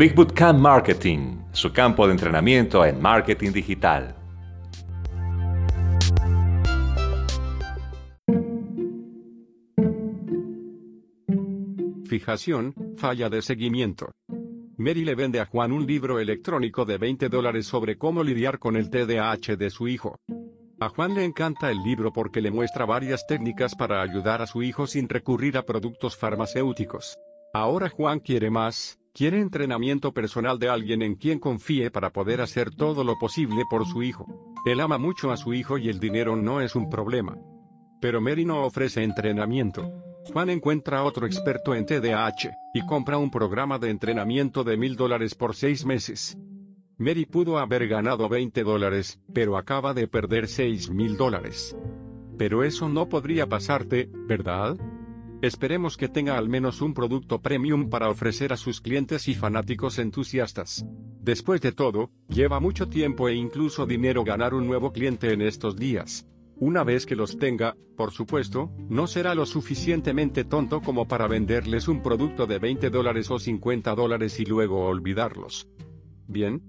Big Bootcamp Marketing, su campo de entrenamiento en marketing digital. Fijación, falla de seguimiento. Mary le vende a Juan un libro electrónico de 20 dólares sobre cómo lidiar con el TDAH de su hijo. A Juan le encanta el libro porque le muestra varias técnicas para ayudar a su hijo sin recurrir a productos farmacéuticos. Ahora Juan quiere más, quiere entrenamiento personal de alguien en quien confíe para poder hacer todo lo posible por su hijo. Él ama mucho a su hijo y el dinero no es un problema. Pero Mary no ofrece entrenamiento. Juan encuentra otro experto en TDAH, y compra un programa de entrenamiento de mil dólares por seis meses. Mary pudo haber ganado 20 dólares, pero acaba de perder 6 mil dólares. Pero eso no podría pasarte, ¿verdad? Esperemos que tenga al menos un producto premium para ofrecer a sus clientes y fanáticos entusiastas. Después de todo, lleva mucho tiempo e incluso dinero ganar un nuevo cliente en estos días. Una vez que los tenga, por supuesto, no será lo suficientemente tonto como para venderles un producto de 20 dólares o 50 dólares y luego olvidarlos. Bien,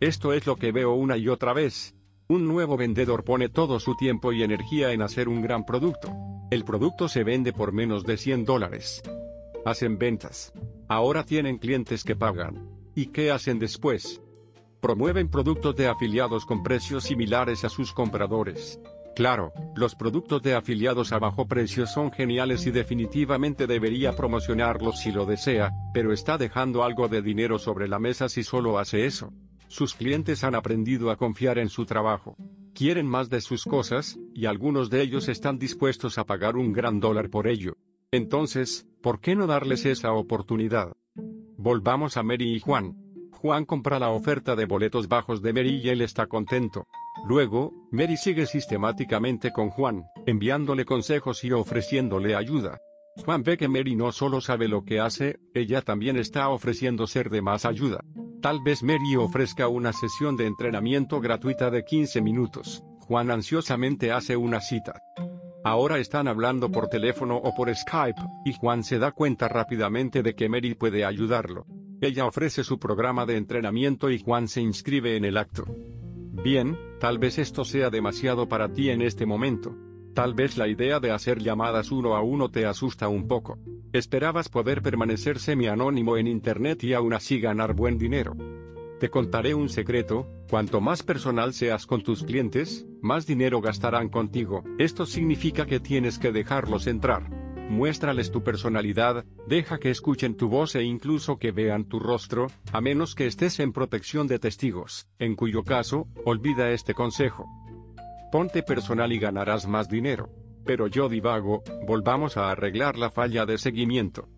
esto es lo que veo una y otra vez. Un nuevo vendedor pone todo su tiempo y energía en hacer un gran producto. El producto se vende por menos de 100 dólares. Hacen ventas. Ahora tienen clientes que pagan. ¿Y qué hacen después? Promueven productos de afiliados con precios similares a sus compradores. Claro, los productos de afiliados a bajo precio son geniales y definitivamente debería promocionarlos si lo desea, pero está dejando algo de dinero sobre la mesa si solo hace eso. Sus clientes han aprendido a confiar en su trabajo. Quieren más de sus cosas, y algunos de ellos están dispuestos a pagar un gran dólar por ello. Entonces, ¿por qué no darles esa oportunidad? Volvamos a Mary y Juan. Juan compra la oferta de boletos bajos de Mary y él está contento. Luego, Mary sigue sistemáticamente con Juan, enviándole consejos y ofreciéndole ayuda. Juan ve que Mary no solo sabe lo que hace, ella también está ofreciendo ser de más ayuda. Tal vez Mary ofrezca una sesión de entrenamiento gratuita de 15 minutos. Juan ansiosamente hace una cita. Ahora están hablando por teléfono o por Skype, y Juan se da cuenta rápidamente de que Mary puede ayudarlo. Ella ofrece su programa de entrenamiento y Juan se inscribe en el acto. Bien, tal vez esto sea demasiado para ti en este momento. Tal vez la idea de hacer llamadas uno a uno te asusta un poco. Esperabas poder permanecer semi-anónimo en Internet y aún así ganar buen dinero. Te contaré un secreto, cuanto más personal seas con tus clientes, más dinero gastarán contigo. Esto significa que tienes que dejarlos entrar. Muéstrales tu personalidad, deja que escuchen tu voz e incluso que vean tu rostro, a menos que estés en protección de testigos, en cuyo caso, olvida este consejo. Ponte personal y ganarás más dinero. Pero yo divago, volvamos a arreglar la falla de seguimiento.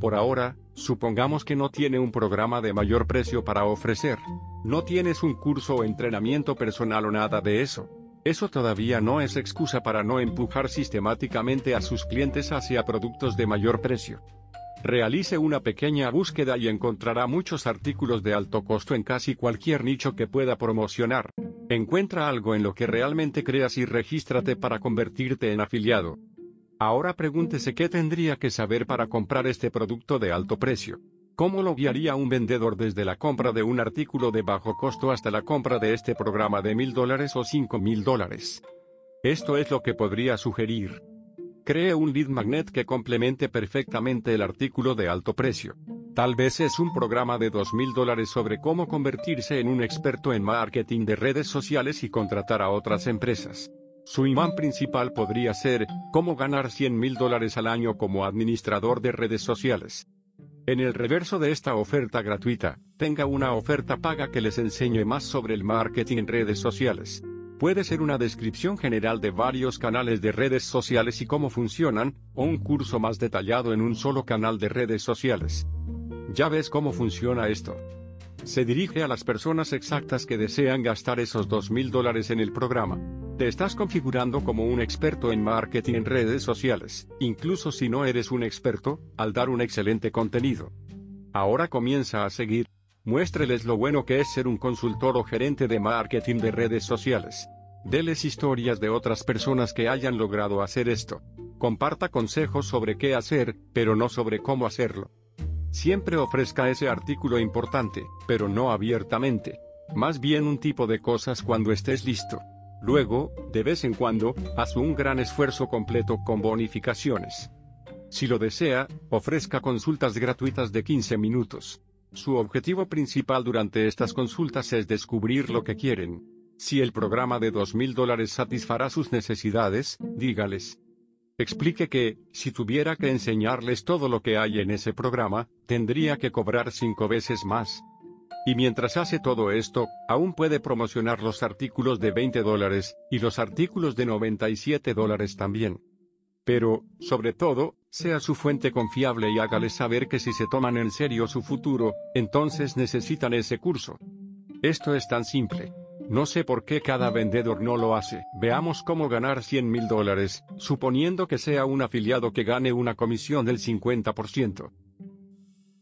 Por ahora, supongamos que no tiene un programa de mayor precio para ofrecer. No tienes un curso o entrenamiento personal o nada de eso. Eso todavía no es excusa para no empujar sistemáticamente a sus clientes hacia productos de mayor precio. Realice una pequeña búsqueda y encontrará muchos artículos de alto costo en casi cualquier nicho que pueda promocionar. Encuentra algo en lo que realmente creas y regístrate para convertirte en afiliado. Ahora pregúntese qué tendría que saber para comprar este producto de alto precio. ¿Cómo lo guiaría un vendedor desde la compra de un artículo de bajo costo hasta la compra de este programa de mil dólares o cinco mil dólares? Esto es lo que podría sugerir. Cree un lead magnet que complemente perfectamente el artículo de alto precio. Tal vez es un programa de $2,000 dólares sobre cómo convertirse en un experto en marketing de redes sociales y contratar a otras empresas. Su imán principal podría ser, cómo ganar 100 mil dólares al año como administrador de redes sociales. En el reverso de esta oferta gratuita, tenga una oferta paga que les enseñe más sobre el marketing en redes sociales. Puede ser una descripción general de varios canales de redes sociales y cómo funcionan, o un curso más detallado en un solo canal de redes sociales. Ya ves cómo funciona esto. Se dirige a las personas exactas que desean gastar esos dos mil dólares en el programa. Te estás configurando como un experto en marketing en redes sociales, incluso si no eres un experto, al dar un excelente contenido. Ahora comienza a seguir. Muéstreles lo bueno que es ser un consultor o gerente de marketing de redes sociales. Deles historias de otras personas que hayan logrado hacer esto. Comparta consejos sobre qué hacer, pero no sobre cómo hacerlo. Siempre ofrezca ese artículo importante, pero no abiertamente. Más bien un tipo de cosas cuando estés listo. Luego, de vez en cuando, haz un gran esfuerzo completo con bonificaciones. Si lo desea, ofrezca consultas gratuitas de 15 minutos. Su objetivo principal durante estas consultas es descubrir lo que quieren. Si el programa de $2,000 dólares satisfará sus necesidades, dígales. Explique que, si tuviera que enseñarles todo lo que hay en ese programa, tendría que cobrar cinco veces más. Y mientras hace todo esto, aún puede promocionar los artículos de 20 dólares, y los artículos de 97 dólares también. Pero, sobre todo, sea su fuente confiable y hágale saber que si se toman en serio su futuro, entonces necesitan ese curso. Esto es tan simple. No sé por qué cada vendedor no lo hace. Veamos cómo ganar 100 mil dólares, suponiendo que sea un afiliado que gane una comisión del 50%.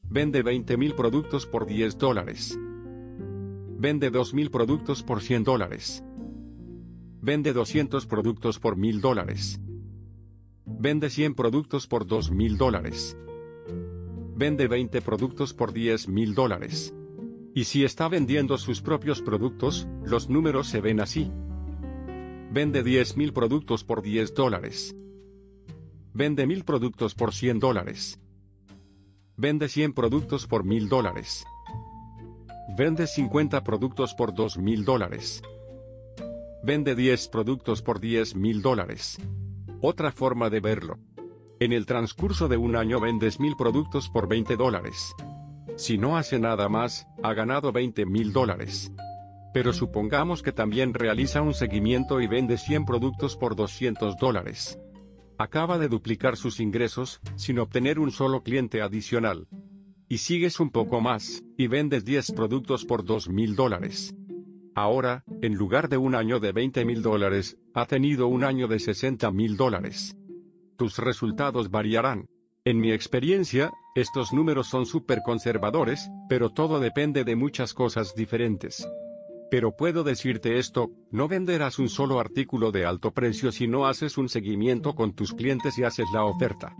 Vende 20 mil productos por 10 dólares. Vende 2 mil productos por 100 dólares. Vende 200 productos por 1000 dólares. Vende 100 productos por 2 mil dólares. Vende 20 productos por 10 mil dólares. Y si está vendiendo sus propios productos, los números se ven así. Vende 10.000 productos por 10 dólares. Vende 1000 productos por 100 dólares. Vende 100 productos por 1000 dólares. Vende 50 productos por 2000 dólares. Vende 10 productos por 10 mil dólares. Otra forma de verlo. En el transcurso de un año vendes 1000 productos por 20 dólares. Si no hace nada más, ha ganado 20 mil dólares. Pero supongamos que también realiza un seguimiento y vende 100 productos por 200 dólares. Acaba de duplicar sus ingresos, sin obtener un solo cliente adicional. Y sigues un poco más, y vendes 10 productos por 2 mil dólares. Ahora, en lugar de un año de 20 mil dólares, ha tenido un año de 60 mil dólares. Tus resultados variarán. En mi experiencia, estos números son súper conservadores, pero todo depende de muchas cosas diferentes. Pero puedo decirte esto, no venderás un solo artículo de alto precio si no haces un seguimiento con tus clientes y haces la oferta.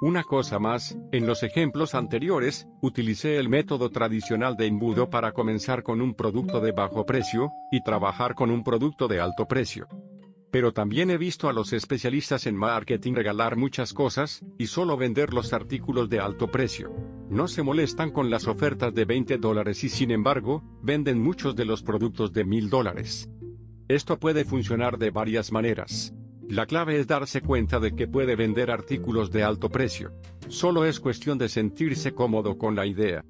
Una cosa más, en los ejemplos anteriores, utilicé el método tradicional de embudo para comenzar con un producto de bajo precio, y trabajar con un producto de alto precio. Pero también he visto a los especialistas en marketing regalar muchas cosas, y solo vender los artículos de alto precio. No se molestan con las ofertas de 20 dólares y sin embargo, venden muchos de los productos de 1000 dólares. Esto puede funcionar de varias maneras. La clave es darse cuenta de que puede vender artículos de alto precio. Solo es cuestión de sentirse cómodo con la idea.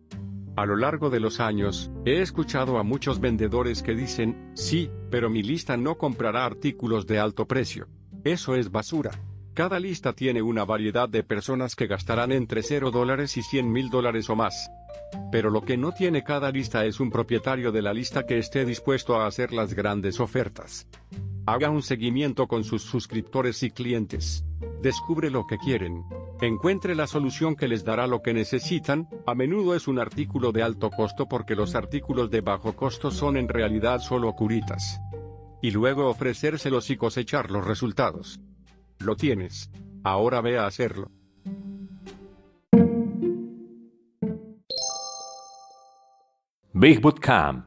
A lo largo de los años, he escuchado a muchos vendedores que dicen, sí, pero mi lista no comprará artículos de alto precio. Eso es basura. Cada lista tiene una variedad de personas que gastarán entre 0 dólares y 100 mil dólares o más. Pero lo que no tiene cada lista es un propietario de la lista que esté dispuesto a hacer las grandes ofertas. Haga un seguimiento con sus suscriptores y clientes. Descubre lo que quieren. Encuentre la solución que les dará lo que necesitan. A menudo es un artículo de alto costo porque los artículos de bajo costo son en realidad solo curitas. Y luego ofrecérselos y cosechar los resultados. Lo tienes. Ahora ve a hacerlo. Big Boot Camp